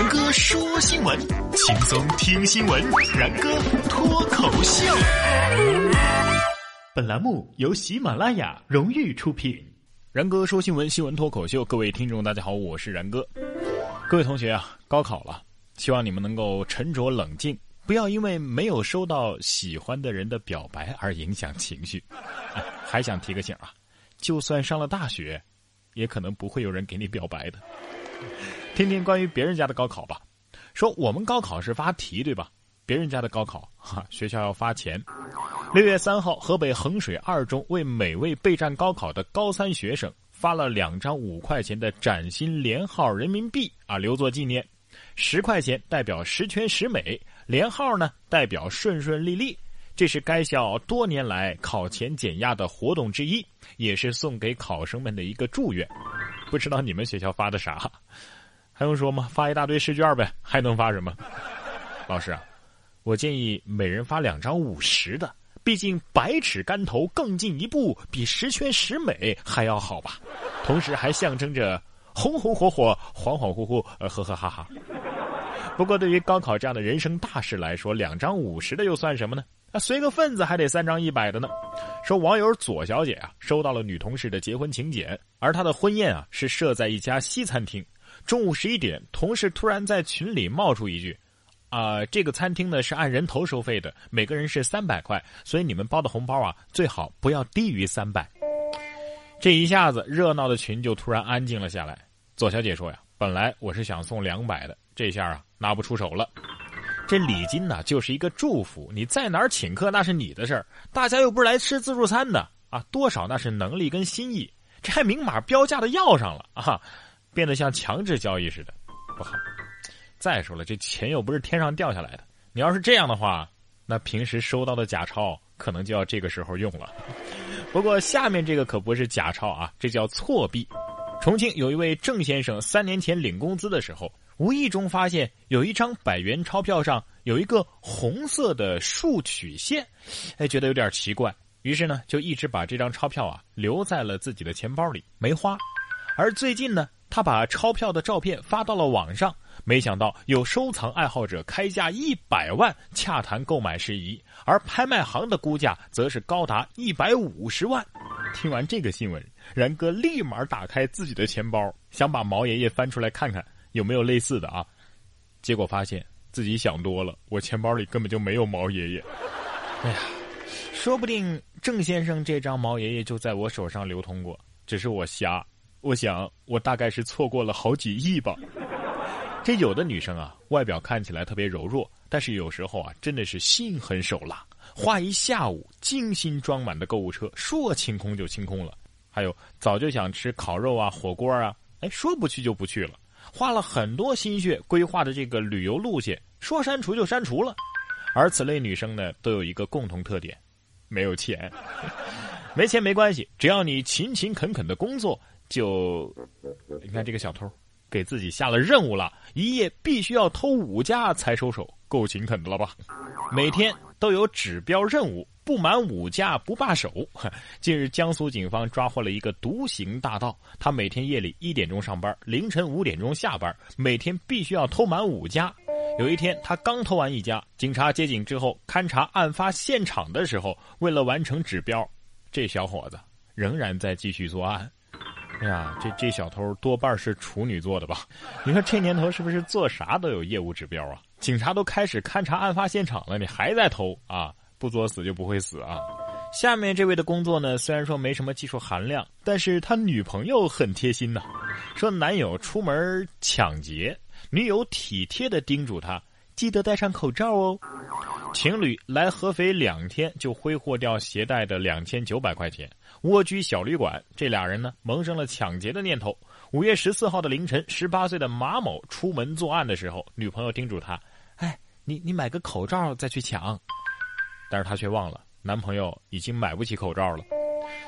然哥说新闻，轻松听新闻。然哥脱口秀。本栏目由喜马拉雅荣誉出品。然哥说新闻，新闻脱口秀。各位听众，大家好，我是然哥。各位同学啊，高考了，希望你们能够沉着冷静，不要因为没有收到喜欢的人的表白而影响情绪。还想提个醒啊，就算上了大学，也可能不会有人给你表白的。听听关于别人家的高考吧，说我们高考是发题对吧？别人家的高考哈，学校要发钱。六月三号，河北衡水二中为每位备战高考的高三学生发了两张五块钱的崭新连号人民币啊，留作纪念。十块钱代表十全十美，连号呢代表顺顺利利。这是该校多年来考前减压的活动之一，也是送给考生们的一个祝愿。不知道你们学校发的啥？还用说吗？发一大堆试卷呗，还能发什么？老师啊，我建议每人发两张五十的，毕竟百尺竿头更进一步，比十全十美还要好吧。同时还象征着红红火火、恍恍惚惚，呃，呵呵哈哈。不过对于高考这样的人生大事来说，两张五十的又算什么呢？那，随个份子还得三张一百的呢。说网友左小姐啊，收到了女同事的结婚请柬，而她的婚宴啊是设在一家西餐厅。中午十一点，同事突然在群里冒出一句：“啊，这个餐厅呢是按人头收费的，每个人是三百块，所以你们包的红包啊最好不要低于三百。”这一下子热闹的群就突然安静了下来。左小姐说：“呀，本来我是想送两百的，这下啊拿不出手了。这礼金呢就是一个祝福，你在哪儿请客那是你的事儿，大家又不是来吃自助餐的啊，多少那是能力跟心意，这还明码标价的要上了啊。”变得像强制交易似的，不好。再说了，这钱又不是天上掉下来的。你要是这样的话，那平时收到的假钞可能就要这个时候用了。不过下面这个可不是假钞啊，这叫错币。重庆有一位郑先生，三年前领工资的时候，无意中发现有一张百元钞票上有一个红色的竖曲线，哎，觉得有点奇怪，于是呢，就一直把这张钞票啊留在了自己的钱包里，没花。而最近呢。他把钞票的照片发到了网上，没想到有收藏爱好者开价一百万洽谈购买事宜，而拍卖行的估价则是高达一百五十万。听完这个新闻，然哥立马打开自己的钱包，想把毛爷爷翻出来看看有没有类似的啊，结果发现自己想多了，我钱包里根本就没有毛爷爷。哎呀，说不定郑先生这张毛爷爷就在我手上流通过，只是我瞎。我想，我大概是错过了好几亿吧。这有的女生啊，外表看起来特别柔弱，但是有时候啊，真的是心狠手辣，花一下午精心装满的购物车，说清空就清空了。还有早就想吃烤肉啊、火锅啊，哎，说不去就不去了。花了很多心血规划的这个旅游路线，说删除就删除了。而此类女生呢，都有一个共同特点：没有钱。没钱没关系，只要你勤勤恳恳的工作。就，你看这个小偷，给自己下了任务了，一夜必须要偷五家才收手，够勤恳的了吧？每天都有指标任务，不满五家不罢手。近日，江苏警方抓获了一个独行大盗，他每天夜里一点钟上班，凌晨五点钟下班，每天必须要偷满五家。有一天，他刚偷完一家，警察接警之后勘察案发现场的时候，为了完成指标，这小伙子仍然在继续作案。哎呀，这这小偷多半是处女座的吧？你说这年头是不是做啥都有业务指标啊？警察都开始勘察案发现场了，你还在偷啊？不作死就不会死啊！下面这位的工作呢，虽然说没什么技术含量，但是他女朋友很贴心呐。说男友出门抢劫，女友体贴的叮嘱他，记得戴上口罩哦。情侣来合肥两天就挥霍掉携带的两千九百块钱，蜗居小旅馆。这俩人呢萌生了抢劫的念头。五月十四号的凌晨，十八岁的马某出门作案的时候，女朋友叮嘱他：“哎，你你买个口罩再去抢。”但是他却忘了，男朋友已经买不起口罩了。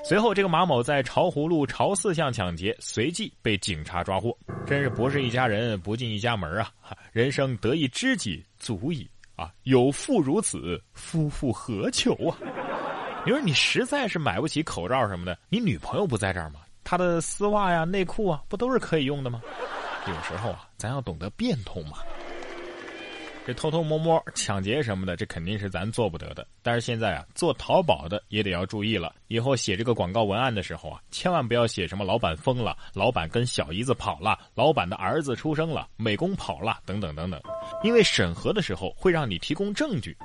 随后，这个马某在巢湖路巢四巷抢劫，随即被警察抓获。真是不是一家人，不进一家门啊！人生得一知己足矣。啊，有妇如此，夫复何求啊？你说你实在是买不起口罩什么的，你女朋友不在这儿吗？她的丝袜呀、内裤啊，不都是可以用的吗？有时候啊，咱要懂得变通嘛。这偷偷摸摸抢劫什么的，这肯定是咱做不得的。但是现在啊，做淘宝的也得要注意了。以后写这个广告文案的时候啊，千万不要写什么“老板疯了”“老板跟小姨子跑了”“老板的儿子出生了”“美工跑了”等等等等，因为审核的时候会让你提供证据。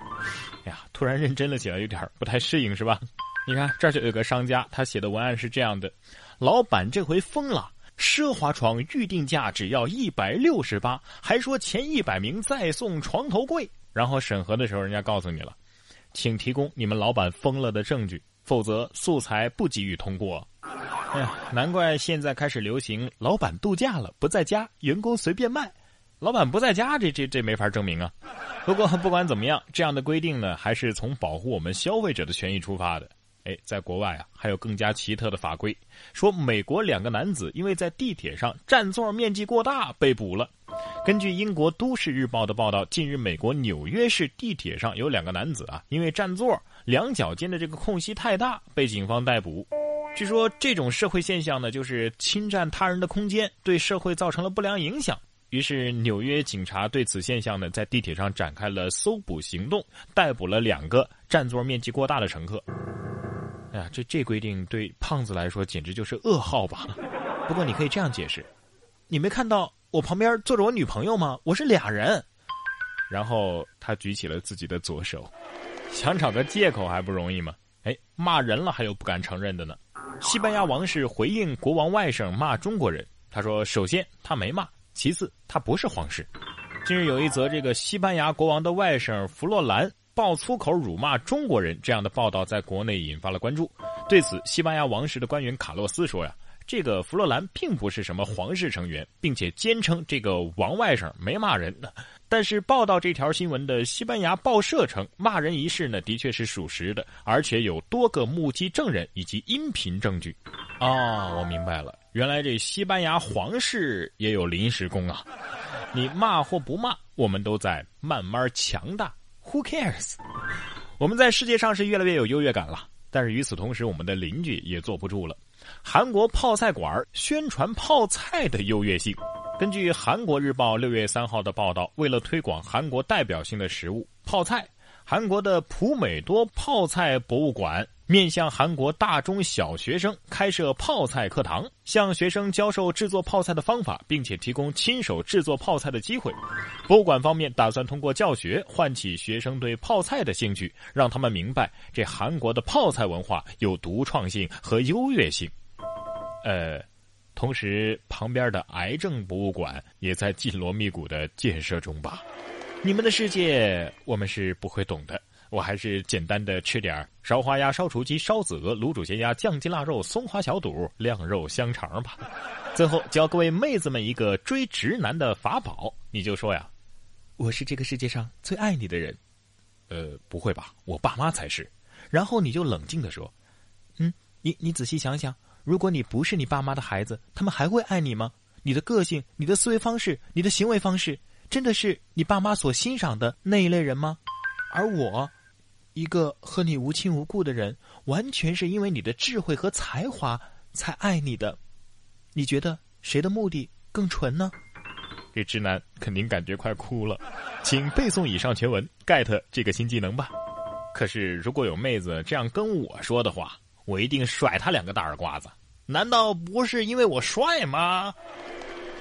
哎呀，突然认真了起来，有点不太适应，是吧？你看，这就有个商家，他写的文案是这样的：“老板这回疯了。”奢华床预定价只要一百六十八，还说前一百名再送床头柜。然后审核的时候，人家告诉你了，请提供你们老板疯了的证据，否则素材不给予通过。哎呀，难怪现在开始流行老板度假了，不在家，员工随便卖。老板不在家，这这这没法证明啊。不过不管怎么样，这样的规定呢，还是从保护我们消费者的权益出发的。哎，在国外啊，还有更加奇特的法规，说美国两个男子因为在地铁上占座面积过大被捕了。根据英国《都市日报》的报道，近日美国纽约市地铁上有两个男子啊，因为占座两脚间的这个空隙太大，被警方逮捕。据说这种社会现象呢，就是侵占他人的空间，对社会造成了不良影响。于是纽约警察对此现象呢，在地铁上展开了搜捕行动，逮捕了两个占座面积过大的乘客。哎呀，这这规定对胖子来说简直就是噩耗吧？不过你可以这样解释：你没看到我旁边坐着我女朋友吗？我是俩人。然后他举起了自己的左手，想找个借口还不容易吗？哎，骂人了还有不敢承认的呢。西班牙王室回应国王外甥骂中国人，他说：首先他没骂，其次他不是皇室。近日有一则这个西班牙国王的外甥弗洛兰。爆粗口辱骂中国人这样的报道在国内引发了关注。对此，西班牙王室的官员卡洛斯说：“呀，这个弗洛兰并不是什么皇室成员，并且坚称这个王外甥没骂人。但是，报道这条新闻的西班牙报社称，骂人一事呢的确是属实的，而且有多个目击证人以及音频证据。哦，我明白了，原来这西班牙皇室也有临时工啊！你骂或不骂，我们都在慢慢强大。” Who cares？我们在世界上是越来越有优越感了，但是与此同时，我们的邻居也坐不住了。韩国泡菜馆宣传泡菜的优越性。根据韩国日报六月三号的报道，为了推广韩国代表性的食物泡菜，韩国的普美多泡菜博物馆。面向韩国大中小学生开设泡菜课堂，向学生教授制作泡菜的方法，并且提供亲手制作泡菜的机会。博物馆方面打算通过教学唤起学生对泡菜的兴趣，让他们明白这韩国的泡菜文化有独创性和优越性。呃，同时旁边的癌症博物馆也在紧锣密鼓的建设中吧？你们的世界我们是不会懂的。我还是简单的吃点烧花鸭、烧雏鸡、烧子鹅、卤煮咸鸭、酱鸡腊肉、松花小肚、晾肉香肠吧。最后教各位妹子们一个追直男的法宝，你就说呀：“我是这个世界上最爱你的人。”呃，不会吧？我爸妈才是。然后你就冷静的说：“嗯，你你仔细想想，如果你不是你爸妈的孩子，他们还会爱你吗？你的个性、你的思维方式、你的行为方式，真的是你爸妈所欣赏的那一类人吗？而我。”一个和你无亲无故的人，完全是因为你的智慧和才华才爱你的。你觉得谁的目的更纯呢？这直男肯定感觉快哭了，请背诵以上全文，get 这个新技能吧。可是如果有妹子这样跟我说的话，我一定甩他两个大耳刮子。难道不是因为我帅吗？